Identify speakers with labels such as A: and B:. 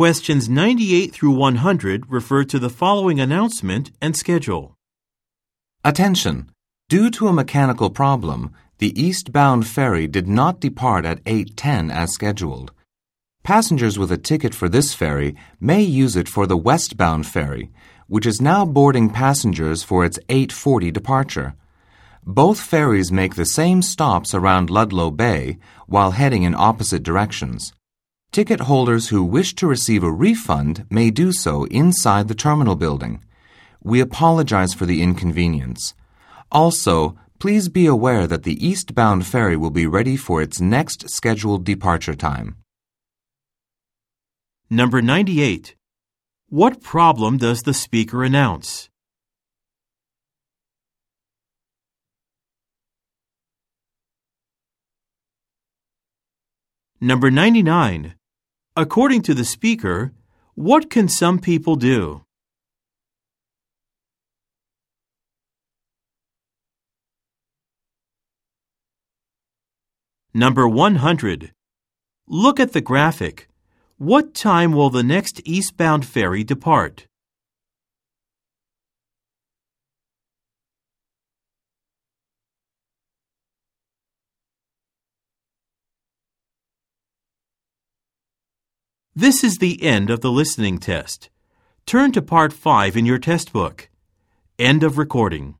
A: Questions 98 through 100 refer to the following announcement and schedule.
B: Attention! Due to a mechanical problem, the eastbound ferry did not depart at 8:10 as scheduled. Passengers with a ticket for this ferry may use it for the westbound ferry, which is now boarding passengers for its 8:40 departure. Both ferries make the same stops around Ludlow Bay while heading in opposite directions. Ticket holders who wish to receive a refund may do so inside the terminal building. We apologize for the inconvenience. Also, please be aware that the eastbound ferry will be ready for its next scheduled departure time.
A: Number 98. What problem does the speaker announce? Number 99. According to the speaker, what can some people do? Number 100. Look at the graphic. What time will the next eastbound ferry depart? This is the end of the listening test. Turn to part 5 in your test book. End of recording.